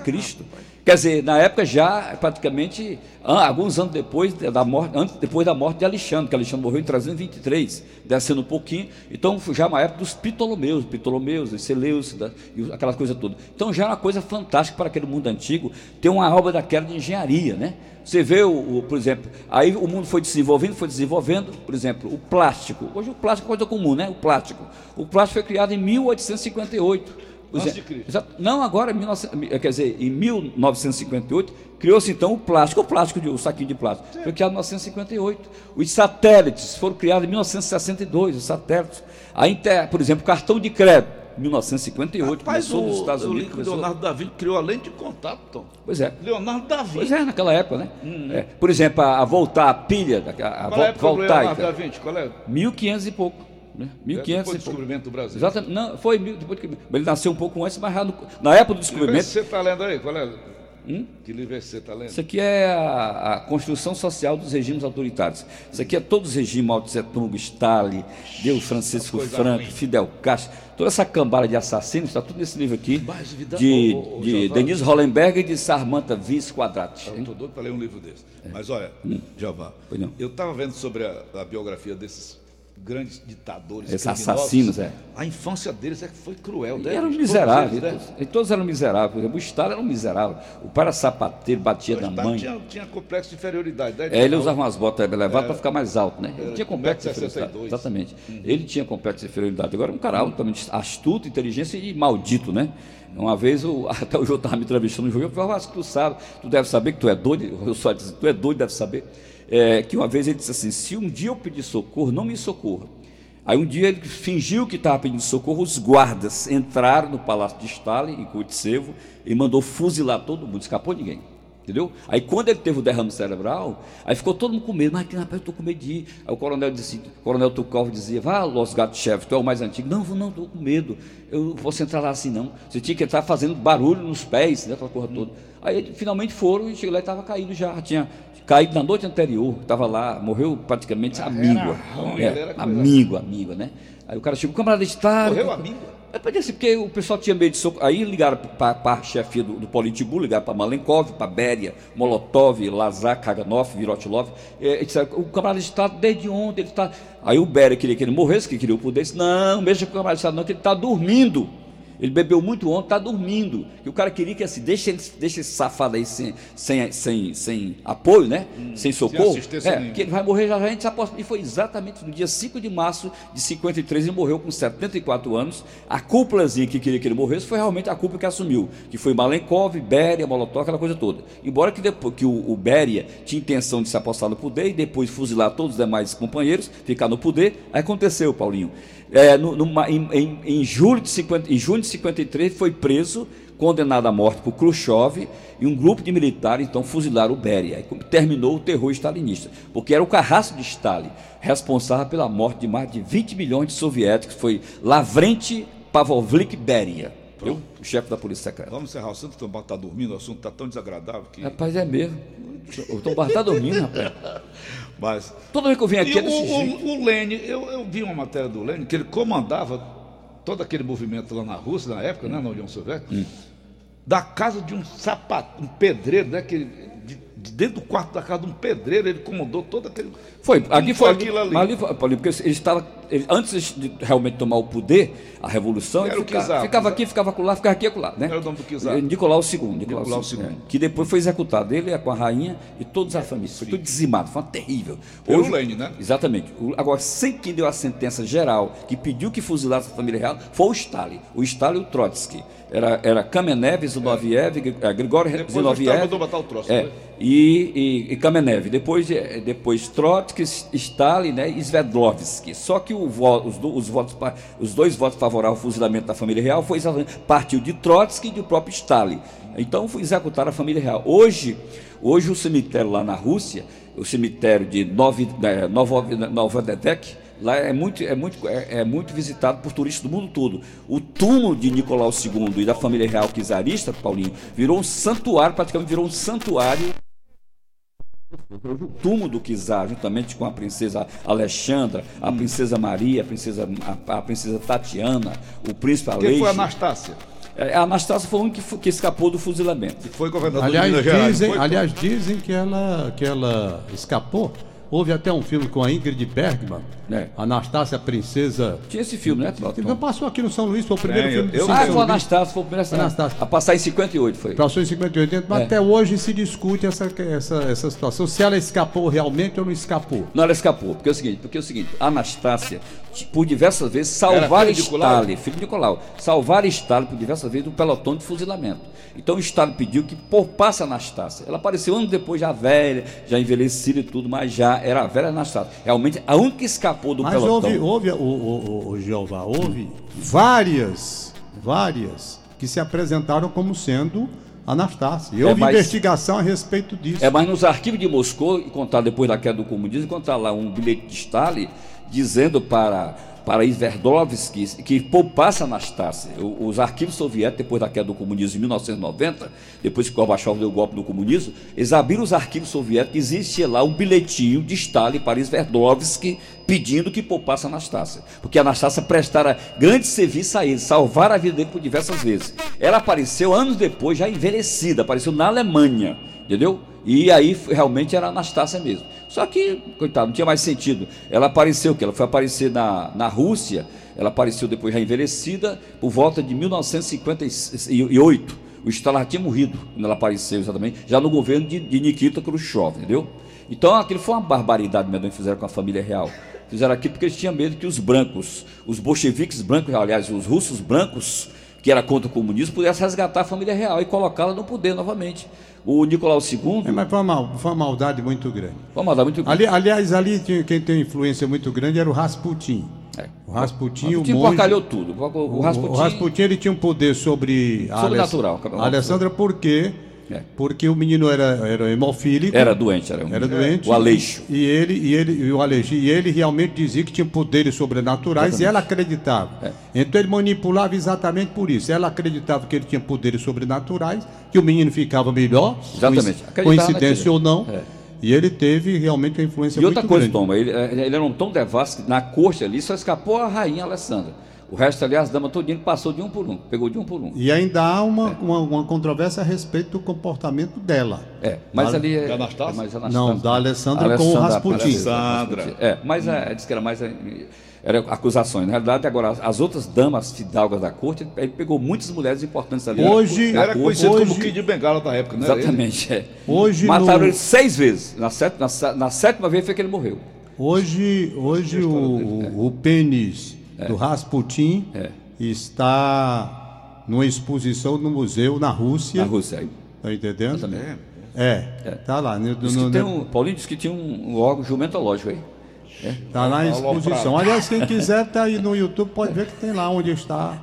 Quer dizer, na época já praticamente alguns anos depois da morte, antes, depois da morte de Alexandre, que Alexandre morreu em 323, descendo um pouquinho. Então já uma época dos Ptolomeus, Ptolomeus, os Seleucidas, e aquela coisa toda. Então já era uma coisa fantástica para aquele mundo antigo ter uma obra daquela de engenharia, né? Você vê, o, o- por exemplo, aí o mundo foi desenvolvendo, foi desenvolvendo, por exemplo, o plástico. Hoje o plástico é coisa comum, né? O plástico. O plástico foi criado em 1858. Antes de Cristo. Não, agora, em 1900 quer dizer, em 1958, criou-se então o plástico, o plástico, de, o saquinho de plástico. Foi criado em 1958. Os satélites foram criados em 1962, os satélites. A inter, por exemplo, cartão de crédito, 1958, Rapaz, começou nos o, Estados eu li Unidos. que começou- Leonardo da Vinci criou a lente de contato, Tom. Pois é. Leonardo da Vinci. Pois é, naquela época, né? É, por exemplo, a, a voltar, a pilha, a, a Qual é a Leonardo da Vinci? Qual é? 1500 e pouco. Né? 1500 Depois do descobrimento do Brasil. Exatamente. Não, foi depois que ele nasceu um pouco antes, mas no- na época do descobrimento. você está lendo aí? Qual é? Que livro é você está lendo? Isso aqui é a, a construção social dos regimes autoritários. Isso aqui é todos os regimes, Mao Tse Tung, Stalin, Deus Francisco Franco, ruim. Fidel Castro, toda essa cambada de assassinos, está tudo nesse livro aqui, Mas, vida- de, ô, de. Denise Hollenberg e de Sarmanta Viz Quadrati. Eu estou doido para ler um livro desse. Mas olha, Pois não. eu estava vendo sobre a, a biografia desses grandes ditadores, Esses assassinos, é. A infância deles é que foi cruel. E né? eram Todos miseráveis, eles, né? todos, e todos eram miseráveis. O Stalin era um miserável. O pai era sapateiro, batia O na Estado mãe. Tinha, tinha complexo de inferioridade. Né? É, ele usava umas botas elevadas para ficar mais alto, né? Ele Era tinha complexo de 1,62 inferioridade. Exatamente. Ele tinha complexo de inferioridade. Agora, um cara altamente astuto, inteligente e maldito, né? Uma vez, o- [LAUGHS] até o Jô estava me entrevistando no jogo, eu falei, que tu sabe, tu deve saber que tu é doido. Eu só disse, tu é doido, deve saber. É, que uma vez ele disse assim: se um dia eu pedir socorro, não me socorra. Aí um dia ele fingiu que estava pedindo socorro, os guardas entraram no palácio de Stalin, em Kuitsevo, e mandou fuzilar todo mundo, escapou ninguém. Entendeu? Aí quando ele teve o derrame cerebral, aí ficou todo mundo com medo, mas rapaz, eu estou com medo de ir. Aí o coronel disse, o coronel Tukov dizia, vá, Los Gatchev, tu é o mais antigo. Não, não, estou com medo. Eu não posso entrar lá assim, não. Você tinha que entrar fazendo barulho nos pés, né, aquela porra toda. Aí finalmente foram e chegou lá e estava caído já. Tinha caído na noite anterior, estava lá, morreu praticamente amigo. ruim, É, amigo, amigo, né? Aí o cara chegou, camarada de Estado. Morreu amigo? É podia ser, porque o pessoal tinha medo de socorro. Aí ligaram para a chefia do, do Politburo, ligaram para Malenkov, para Beria, Molotov, Lazar, Kaganov, Virotilov. É, disseram, o camarada de Estado, desde ontem, ele está. Aí o Beria queria que ele morresse, que queria o poder. Disse, não, mexa com o camarada de Estado, não, que ele está dormindo. Ele bebeu muito ontem, está dormindo. E o cara queria que assim, deixa, ele, deixa esse safado aí sem, sem, sem, sem apoio, né? sem socorro. assistência É, que ele vai morrer já, já a gente se aposta. E foi exatamente no dia 5 de março de 53, ele morreu com 74 anos. A cúpulazinha que queria que ele morresse foi realmente a cúpula que assumiu, que foi Malenkov, Beria, Molotov, aquela coisa toda. Embora que depois que o, o Beria tinha intenção de se apostar no poder e depois fuzilar todos os demais companheiros, ficar no poder, aí aconteceu, Paulinho. É, no- em, em- em julho de 50, em junho de 53 foi preso condenado à morte por Khrushchev e um grupo de militares então fuzilaram o Beria. Aí terminou o terror stalinista, porque era o carrasco de Stalin responsável pela morte de mais de 20 milhões de soviéticos, foi Lavrenti Pavlovich Beria, o chefe da polícia secreta. Vamos encerrar o assunto, o Tomás está dormindo, o assunto está tão desagradável que. Rapaz, é mesmo. O Tom Barros está dormindo, rapaz. [LAUGHS] Mas. Toda vez que eu venho E aqui é o, desse jeito. o, o Lênin, eu, eu vi uma matéria do Lênin que ele comandava todo aquele movimento lá na Rússia, na época, né, na União Soviética, Hum. da casa de um sapato, um pedreiro, né, que, de, de dentro do quarto da casa de um pedreiro, ele comandou todo aquele. Foi, Como foi, aquilo ali. ali foi, porque ele estava, ele- antes de realmente tomar o poder, a revolução, ele o ficava, czar, ficava czar. aqui, ficava acolá, ficava aqui acolá, né? Era o nome do czar. Eh, Nicolau II, Nicolau, Nicolau II, II. é, que depois foi executado, ele é com a rainha e toda a família, foi tudo dizimado, foi uma terrível. Pelo Lenin, né? Exatamente. Agora, sem quem deu a sentença geral, que pediu que fuzilasse a família real, foi o Stalin, o Stalin e o Trotsky. Era, era Kamenev, Zinoviev, Gr- Grigori Depois o Zinoviev. Mandou matar o Trotsky, É, né? e, e, e Kamenev. Depois, eh, depois Trotsky, Stalin né, e Sverdlovsky. Só que os, do- os votos, os dois votos favoráveis ao fuzilamento da família real foi exatamente, partiu de Trotsky e do próprio Stalin. Então foi executar a família real. Hoje, hoje o cemitério lá na Rússia, o cemitério de Novi, Novo- Novodedek, Lá é muito, é, muito, é, é muito visitado por turistas do mundo todo. O túmulo de Nicolau II e da família real czarista, Paulinho, virou um santuário, praticamente virou um santuário o túmulo do czar, juntamente com a princesa Alexandra, a princesa Maria, a princesa, a, a princesa Tatiana, o príncipe Quem Aleixo. foi Anastácia? É, A Anastácia foi um que, que escapou do fuzilamento. Que foi governador Aliás, de Minas Gerais. dizem, aliás, dizem que ela, que ela escapou. Houve até um filme com a Ingrid Bergman, É. Anastácia Princesa. Tinha esse filme, né? Tom? passou aqui no São Luís, foi o primeiro É, filme eu- do eu- Ah, foi o Anastácio, foi o primeiro Anastácio. a passar em 58, foi. Passou em 58, mas É. até hoje se discute essa, essa, essa situação. Se ela escapou realmente ou não escapou. Não, ela escapou, porque é o seguinte, porque é o seguinte, a Anastácia, por diversas vezes, salvar? Stalin, filho de Nicolau, salvar Stalin por diversas vezes do pelotão de fuzilamento. Então o Stalin pediu que poupasse a Anastácia. Ela apareceu anos depois, já velha, já envelhecida e tudo, mas já era a velha Anastácia. Realmente, a única que escapou do Mas pelotão. houve, houve o, o, o, Jeová, houve várias, várias que se apresentaram como sendo Anastácia. E É, houve mas- investigação a respeito disso. É, mas nos arquivos de Moscou, contar depois da queda do comunismo, encontrar lá um bilhete de Stalin dizendo para para Sverdlovsky que poupasse Anastácia. Os arquivos soviéticos, depois da queda do comunismo em 1990, depois que Gorbachev deu o golpe no comunismo, eles abriram os arquivos soviéticos e existia lá um bilhetinho de Stalin para Sverdlovsky pedindo que poupasse Anastácia. Porque Anastácia prestara grande serviço a ele, salvar a vida dele por diversas vezes. Ela apareceu anos depois, já envelhecida, apareceu na Alemanha. Entendeu? E aí realmente era Anastácia mesmo. Só que, coitado, não tinha mais sentido. Ela apareceu, que ela foi aparecer na, na Rússia, ela apareceu depois já envelhecida, por volta de 1958. O Stalin tinha morrido quando ela apareceu exatamente, já no governo de, de Nikita Khrushchev, entendeu? Então aquilo foi uma barbaridade mesmo que fizeram com a família real. Fizeram aquilo porque eles tinham medo que os brancos, os bolcheviques brancos, aliás, os russos brancos, que era contra o comunismo, pudessem resgatar a família real e colocá-la no poder novamente. O Nicolau II, É, mas foi uma, foi uma maldade muito grande. vamos lá, muito Ali, aliás, ali quem tem influência muito grande era o Rasputin. É. O Rasputin, o o monge... porcalhou tudo. O, o, O Rasputin, o Rasputin ele tinha um poder sobre Sobrenatural, a Alessandra por quê? É. Porque o menino era, era hemofílico. era doente, era, um, Era doente. O Aleixo. E ele, e ele, e o Aleixo, e ele realmente dizia que tinha poderes sobrenaturais e ela acreditava. É. Então ele manipulava exatamente por isso. Ela acreditava que ele tinha poderes sobrenaturais, que o menino ficava melhor, Exatamente. coincidência ou não. É. E ele teve realmente uma influência E outra muito coisa, grande. Toma, ele, ele era um tão devasso que na corte ali só escapou a rainha Alessandra. O resto ali, as damas todinhas, ele passou de um por um, pegou de um por um. E ainda há uma, uma, uma controvérsia a respeito do comportamento dela. É, mas Da- ali é. da Anastácia? é mais Não, da Alessandra com o Rasputin. Alessandra. É, mas é, diz que era mais. é, Era acusações. Na realidade, agora, as- as outras damas fidalgas da corte, ele pegou muitas mulheres importantes ali. Hoje- na Era corte. conhecido hoje- como Kid de Bengala da época, né? Exatamente. é. Hoje Mataram no- ele seis vezes. Na sétima, na na sétima vez foi que ele morreu. Hoje, hoje o, o, o pênis do Rasputin É. está numa exposição no museu na Rússia. Na Rússia. Aí. Tá entendendo? Exatamente. É, tá lá. No, Diz no- no- um, Paulinho disse que tinha um, um órgão jumentológico aí. tá lá em Aloprado. exposição. Aliás, quem quiser tá aí no YouTube pode ver que tem lá onde está.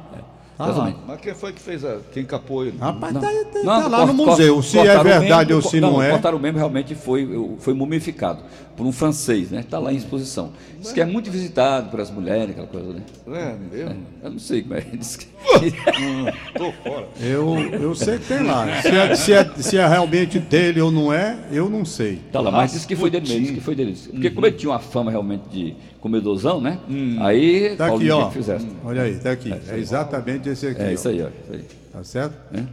Tá lá. Exatamente. Mas quem foi que fez a. Quem capou ele? Rapaz, tá, aí, tá- Não, tá lá no museu. Se é verdade membro, ou se não, é. Cortaram o membro realmente foi, foi mumificado por um francês, né? Está lá em exposição. Diz que é muito visitado pelas mulheres, aquela coisa, né? É, mesmo? Eu não sei como é. Diz que... [LAUGHS] Tô fora. Eu, eu sei que tem lá. Se é, se, é, se é realmente dele ou não é, eu não sei. Tá lá, mas disse que foi dele mesmo, que foi dele. Porque como ele tinha uma fama realmente de comedorzão, né? Aí, Tá aqui, Paulinho ó. que fizesse. Olha aí, tá aqui. É exatamente esse aqui. É ó. isso aí, ó. Isso aí. Tá certo? É.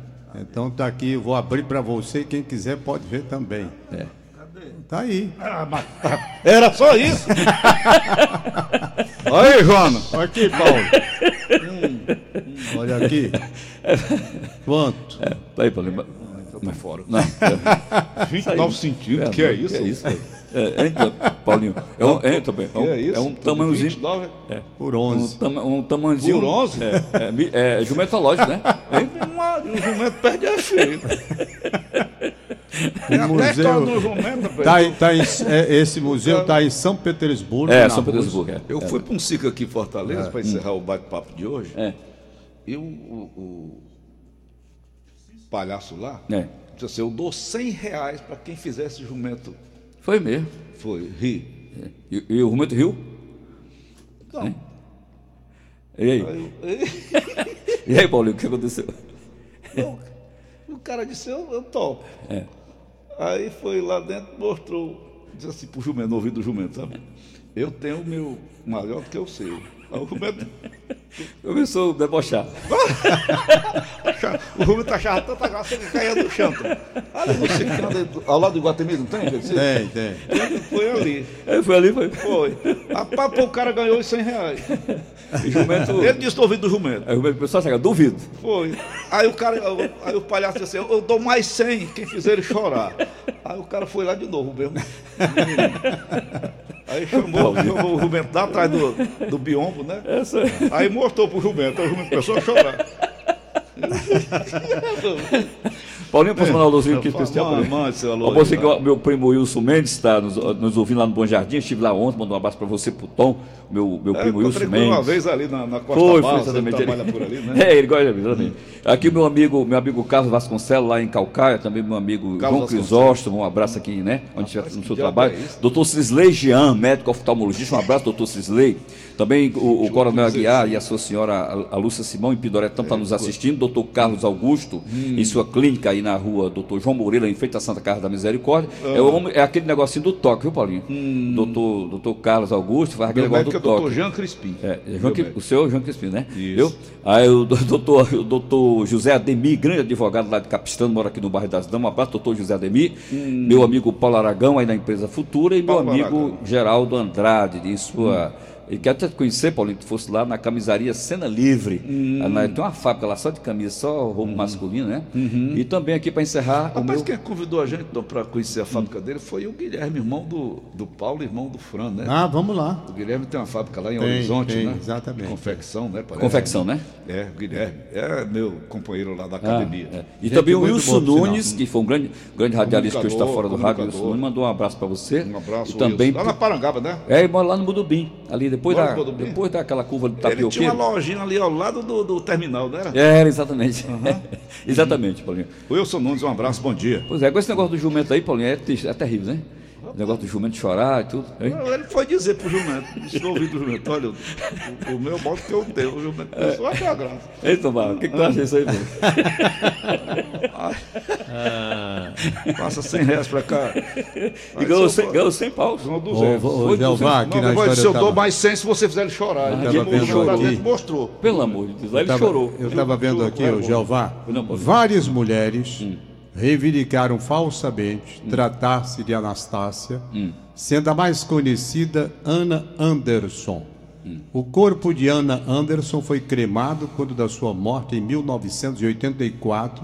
Então tá aqui, eu vou abrir para você, quem quiser pode ver também. É. Tá aí. [LAUGHS] Era só isso? [LAUGHS] Aí, Joana. Olha aqui, Paulo. Olha aqui. Quanto? Tá aí, Paulinho. Tô fora. Não, [LAUGHS] 29 centímetros, que é isso? Que é isso, velho? É, então, Paulinho. É um, é, também, é um, é isso? é um tamanhozinho. 29? Por Um, 11. tama, um tamanhozinho. Por 11? É, é, mi- é jumentológico, né? [LAUGHS] O jumento perde a cheia. O museu. Tá em, tá em, é, esse museu está em São Petersburgo. É, na São. Petersburgo. É. Eu fui para um ciclo aqui em Fortaleza para encerrar o bate-papo de hoje. É. E o, o- o palhaço lá É. disse assim: Eu dou 100 reais para quem fizer esse jumento. Foi mesmo. Foi, ri. É. E, e o Rumento Rio? Não. E aí? Aí eu- [LAUGHS] E aí, Paulinho, o que aconteceu? eu- o cara disse: Eu, eu topo. É. Aí foi lá dentro, mostrou, disse assim pro jumento, no ouvido do jumento, sabe? Eu tenho o meu maior do que o seu. Aí o jumento, [LAUGHS] Começou a debochar. [LAUGHS] o jumento achava tanta graça que ele caía do chão. Ali no circo, ali do- ao lado do Guatemi, não tem? Tem, tem. Foi ali. Aí foi ali, foi. Foi. Rapaz, pô, o cara ganhou os 100 reais. E jumento. Ele disse no ouvido do jumento. Aí o jumento começou a chegar, duvido. Foi. Aí o cara, aí o palhaço disse assim, eu dou mais 100 quem fizer ele chorar. Aí o cara foi lá de novo mesmo. [LAUGHS] Aí chamou, chamou o jumento lá atrás do, do biombo, né? Aí mostrou pro jumento, aí o jumento começou a chorar. [LAUGHS] Paulinho, posso mandar um alôzinho aqui. Ó, você que é o meu primo Wilson Mendes está nos, nos ouvindo lá no Bom Jardim, estive lá ontem, mandou um abraço para você, pro Tom, meu, meu É, primo Wilson ele uma Mendes. vez ali na, na Costa Foi, foi Barros, exatamente. ele trabalha por ali, né? [LAUGHS] É, ele gosta de mim. Aqui o meu amigo, meu amigo Carlos Vasconcelos, lá em Calcaia, também meu amigo Carlos João Crisóstomo, um abraço aqui, né? Onde estiver no seu trabalho. é? Doutor Cisley Jean, médico oftalmologista, um abraço, doutor Cisley. Também o, o Coronel Aguiar e a sua senhora, a, a Lúcia Simão, em Pidoretão, está nos assistindo. Doutor Carlos Augusto, em sua clínica aí ali na rua Doutor João Moreira, em frente à Santa Casa da Misericórdia. É, o é aquele negocinho do toque, viu, Paulinho? Doutor, doutor Carlos Augusto faz aquele Meu negócio é do o toque. doutor Jean Crispim. É, Meu médico. o senhor João Crispim, né? Isso. Viu? Aí o do- [LAUGHS] doutor, o doutor José Ademir, grande advogado lá de Capistano, mora aqui no bairro das Damas. Um abraço, doutor José Ademir. Meu amigo Paulo Aragão, aí da empresa Futura. E meu Paulo amigo Aragão. Geraldo Andrade, em sua. Ele quer até te conhecer, Paulinho, que tu fosse lá na camisaria Cena Livre. Na- Tem uma fábrica lá só de camisa, só roupa masculino, né? E também aqui para encerrar o Rapaz, meu. quem convidou a gente para conhecer a fábrica dele foi o Guilherme, irmão do, do Paulo, irmão do Fran, né? Ah, vamos lá. O Guilherme tem uma fábrica lá em Tem, Horizonte, tem, né? exatamente. Confecção, né? parece. Confecção, né? É, o Guilherme. É meu companheiro lá da Ah, academia. é. E Gente também o Wilson Nunes, que foi um grande, grande radialista que hoje está fora do rádio. Wilson Nunes, mandou um abraço para você. Um abraço, E também Wilson. Lá na Parangaba, né? É, ele mora lá no Mudubim, ali depois, Mora da, no Mudubim? depois daquela curva do Ele tinha tapioqueiro. uma lojinha ali ao lado do, do terminal, não era? Era, exatamente. [LAUGHS] exatamente, Paulinho. Wilson Nunes, um abraço, bom dia. Pois é, com esse negócio do jumento aí, Paulinho, é, é terrível, né? O negócio do jumento chorar e tudo. hein? Ele foi dizer pro jumento, estou ouvindo o jumento, olha, o, o meu modo que eu tenho, o jumento É. pensou, até a graça. Ei, Tomás, o que, que tu acha disso aí, [LAUGHS] Paulinho? Passa 100 reais pra cá. E ganhou 100, ganhou 100 paus. Ganhou Ô, 200. ô, ô, Foi Jeová, aqui Não, na história disse, eu eu dou tava, mais 100 se você fizer ele chorar. Ele tava vendo mostrou, ele mostrou. Pelo amor de Deus, ele tava- chorou. eu estava vendo aqui, ô Jeová, várias mulheres reivindicaram falsamente tratar-se de Anastácia, sendo a mais conhecida Ana Anderson. O corpo de Ana Anderson foi cremado quando da sua morte em 1984,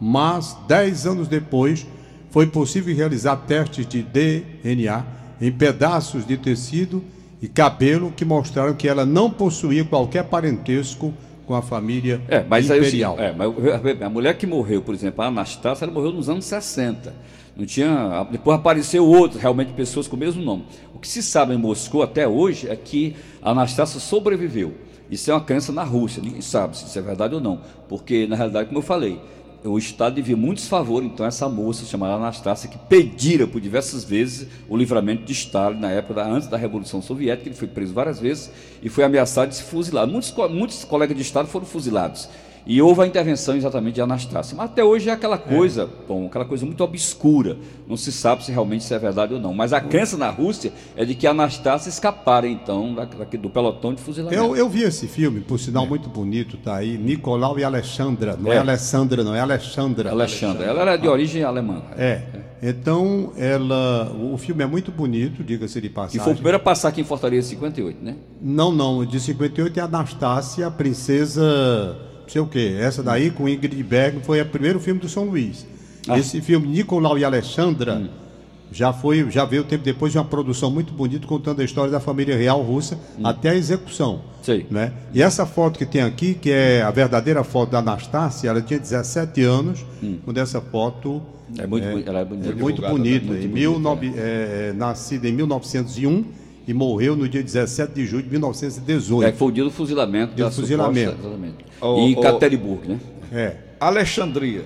mas dez anos depois foi possível realizar testes de DNA em pedaços de tecido e cabelo que mostraram que ela não possuía qualquer parentesco com a família É, mas aí, imperial. assim, é, mas a mulher que morreu, por exemplo, a Anastácia, ela morreu nos anos 60. Não tinha, depois apareceu outros, realmente pessoas com o mesmo nome. O que se sabe em Moscou até hoje é que a Anastácia sobreviveu. Isso é uma crença na Rússia, ninguém sabe se isso é verdade ou não. Porque, na realidade, como eu falei, o Estado devia muitos favores, então, a essa moça chamada Anastácia, que pedira por diversas vezes o livramento de Stalin na época da, antes da Revolução Soviética. Ele foi preso várias vezes e foi ameaçado de se fuzilar. Muitos, muitos colegas de Estado foram fuzilados. E houve a intervenção exatamente de Anastácia. Mas até hoje é aquela coisa, bom, aquela coisa muito obscura. Não se sabe se realmente isso é verdade ou não. Mas a crença na Rússia é de que Anastácia escapara, então, da- do pelotão de fuzilamento. Eu, eu vi esse filme, por sinal muito bonito, tá aí. Nicolau e Alexandra. Não é, É. Alessandra, não, é Alexandra. Alexandra. Ela era de origem alemã. É. Então, ela. O filme é muito bonito, diga-se de E passagem. foi o primeiro a passar aqui em Fortaleza em 58, né? Não, não. De 58 é Anastácia, a princesa. Sei o quê. Essa daí, com Ingrid Bergman, foi o primeiro filme do São Luís. Ah. Esse filme, Nicolau e Alexandra, Hum. já foi, já veio tempo depois de uma produção muito bonita contando a história da família real russa até a execução. Hum. Sei. Né? E essa foto que tem aqui, que é a verdadeira foto da Anastácia, ela tinha 17 anos, quando essa foto É muito, boni- ela é é bonita. muito bonita. né? Muito em bonita, 19 é, é, nascida em 1901 e morreu no dia 17 de julho de 1918. É, foi o dia do fuzilamento. Dia do fuzilamento. suposta- exatamente. Ô, em ô- Cateriburg, né? É. Alexandria.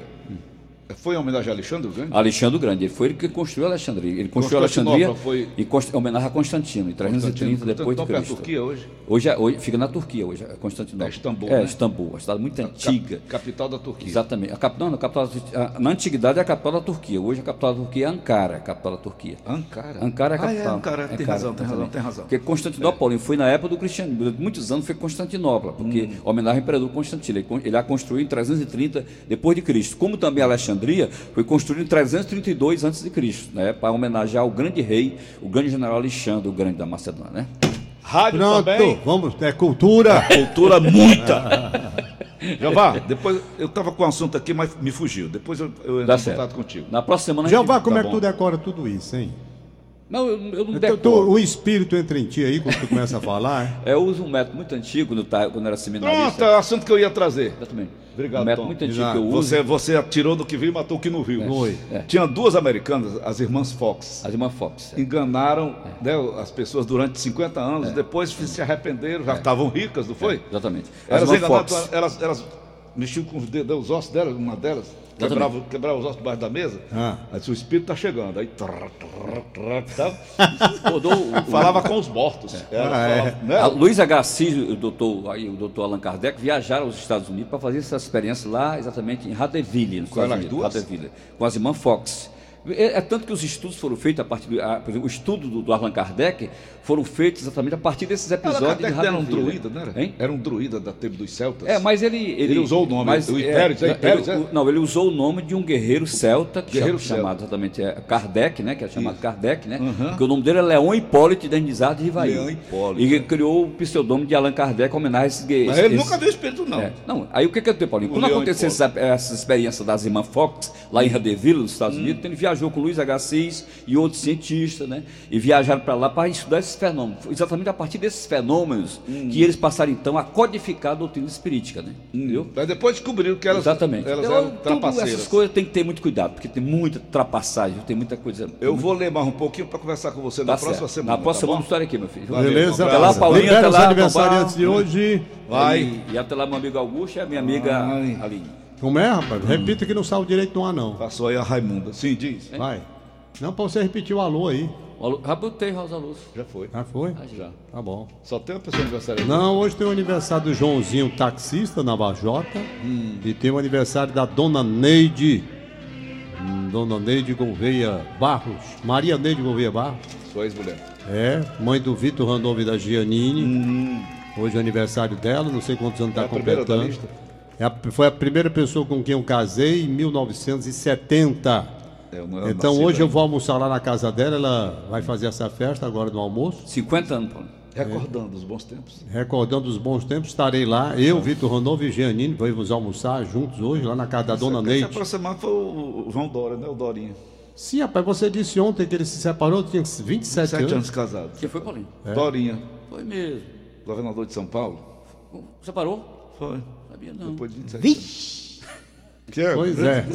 Foi em homenagem a Alexandre o Grande? Alexandre o Grande, ele foi ele que construiu Alexandria. Ele construiu Alexandria foi- em const- em homenagem a Constantino, em 330 depois de Então, Cristo. Turquia hoje. Hoje, é- hoje fica na Turquia, hoje é Constantinopla. É Istambul, É, né? Istambul, uma cidade muito antiga. Cap- capital da Turquia. Exatamente. A capital, não, a capital, a- na antiguidade é a capital da Turquia. Hoje a capital da Turquia é Ankara, a capital da Turquia. Ankara. Ankara é a Ah, capital. é, Ankara. Tem razão, tem razão, tem razão. Porque Constantinopla, Paulinho, foi na época do cristianismo. Durante muitos anos foi Constantinopla, porque Hum. homenagem ao imperador Constantino. Ele, a construiu em 330 depois de Cristo. Como também Alexandria foi construída em 332 antes de Cristo, né? Para homenagear o grande rei, o grande general Alexandre, o grande da Macedônia, né? Rádio Pronto, também. vamos, é cultura. [LAUGHS] Cultura muita. [LAUGHS] Jeová, depois eu estava com um assunto aqui, mas me fugiu. Depois eu, eu entro Dá em certo. contato contigo. Na próxima semana Jeová, gente... como tá é que bom. tu decora tudo isso, hein? Não, eu, eu não Então, decoro. o espírito entra em ti aí quando tu começa a falar. [LAUGHS] É, Eu uso um método muito antigo tava- quando era Pronto, seminarista. é o assunto que eu ia trazer. Exatamente. Obrigado, um método Tom. muito antigo Exato. que eu uso. Você, você atirou do que viu e matou o que não viu. Foi. É. Tinha duas americanas, as irmãs Fox. As irmãs Fox. é. Enganaram né, as pessoas durante 50 anos, depois se arrependeram, já estavam ricas, não foi? Exatamente. As Elas irmãs enganaram, Fox. elas, elas mexia com os dedos, os ossos dela, uma delas. Quebrava, quebrava os ossos debaixo da mesa. Ah. Aí o espírito tá chegando. Aí trrr, trrr, trrr, tá? [LAUGHS] Rodou falava com os mortos. Ela Ah, é. falava, né? Luiz H. Assis e o doutor, aí, o doutor Allan Kardec viajaram aos Estados Unidos para fazer essa experiência lá, exatamente em Haddonfield, nos Estados Unidos. duas? Com as irmãs Fox. É, é tanto que os estudos foram feitos a partir do, a- por exemplo, o estudo do, do Allan Kardec foram feitos exatamente a partir desses episódios de Kardec era um druida, não era? Hein? Era um druida da tribo dos celtas. É, mas ele. Ele, Ele usou o nome, mas, o Hipérides, é é? o- Não, ele usou o nome de um guerreiro celta, que Guerreiro chama- chamado exatamente é, Kardec, né? Que é chamado Isso. Kardec, né? Uhum. Que o nome dele é Leão Hipólito Indernizado de Rivaí. Leão Hipólito, E é. criou o pseudônimo de Allan Kardec em homenagem a esses guerreiros. Mas ele nunca viu espírito, não. É. Não, aí o que que eu tenho, Paulinho? O Quando Leão aconteceu essa, essa experiência das irmãs Fox, lá em Haddonfield, nos Estados Unidos, então ele viajou com Luiz H6 e outros cientistas, né? E viajaram para lá para estudar esses fenômenos. Foi exatamente a partir desses fenômenos que eles passaram, então, a codificar a doutrina espirítica, né? Entendeu? Mas depois descobriram que elas, Exatamente. elas Então, eram trapaceiras. essas coisas tem que ter muito cuidado, porque tem muita trapaçagem, tem muita coisa. Eu vou ler mais um pouquinho para conversar com você na Tá próxima certo. semana. Na próxima tá vamos estar aqui, meu filho. Valeu, Beleza? um Até lá. Paulinho. Libera até lá, aniversariantes de hoje. Vai. E, e até lá, meu amigo Augusto e a minha amiga Vai. Aline. Como é, rapaz? Repita que não saiu direito no ar, não. Passou aí a Raimunda. Sim, diz. Vai. Não, pra você repetir o alô aí. O Alu- Já botei Rosa Luz. Já foi. Já foi? Ah, já. Tá bom. Só tem uma pessoa aniversário. Não, hoje tem o aniversário do Joãozinho, taxista, na Bajota. E tem o aniversário da Dona Neide. hum, Dona Neide Gouveia Barros. Maria Neide Gouveia Barros. Sua ex-mulher. É, mãe do Vitor Randolph e da Giannini. Hoje é o aniversário dela, não sei quantos anos É está a primeira da completando. lista? É a- foi a primeira pessoa com quem eu casei em 1970. É, eu não Então hoje eu vou almoçar lá na casa dela, ela vai fazer essa festa agora no almoço. 50 anos, Paulinho. Recordando os bons tempos. Recordando os bons tempos, estarei lá. Eu, Vitor Randolph e Giannini, vamos almoçar juntos hoje lá na casa da Dona Neide. aproximado foi o João Dória, né? O Dorinha. Sim, rapaz, você disse ontem que ele se separou, tinha 27 Sete anos. anos casado. Quem foi, Paulinho? Dorinha, Foi mesmo. governador de São Paulo. Você parou? Foi. Sabia não. Depois de 27 anos. Que é? Pois é.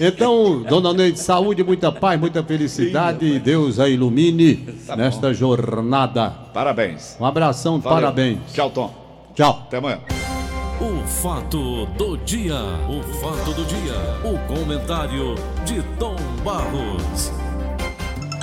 Então, Dona Neide, saúde, muita paz, muita felicidade. e Deus a ilumine Tá nesta jornada. Parabéns. Um abração, Valeu. parabéns. Tchau, Tom. Tchau. Até amanhã. O fato do dia, o fato do dia, o comentário de Tom Barros.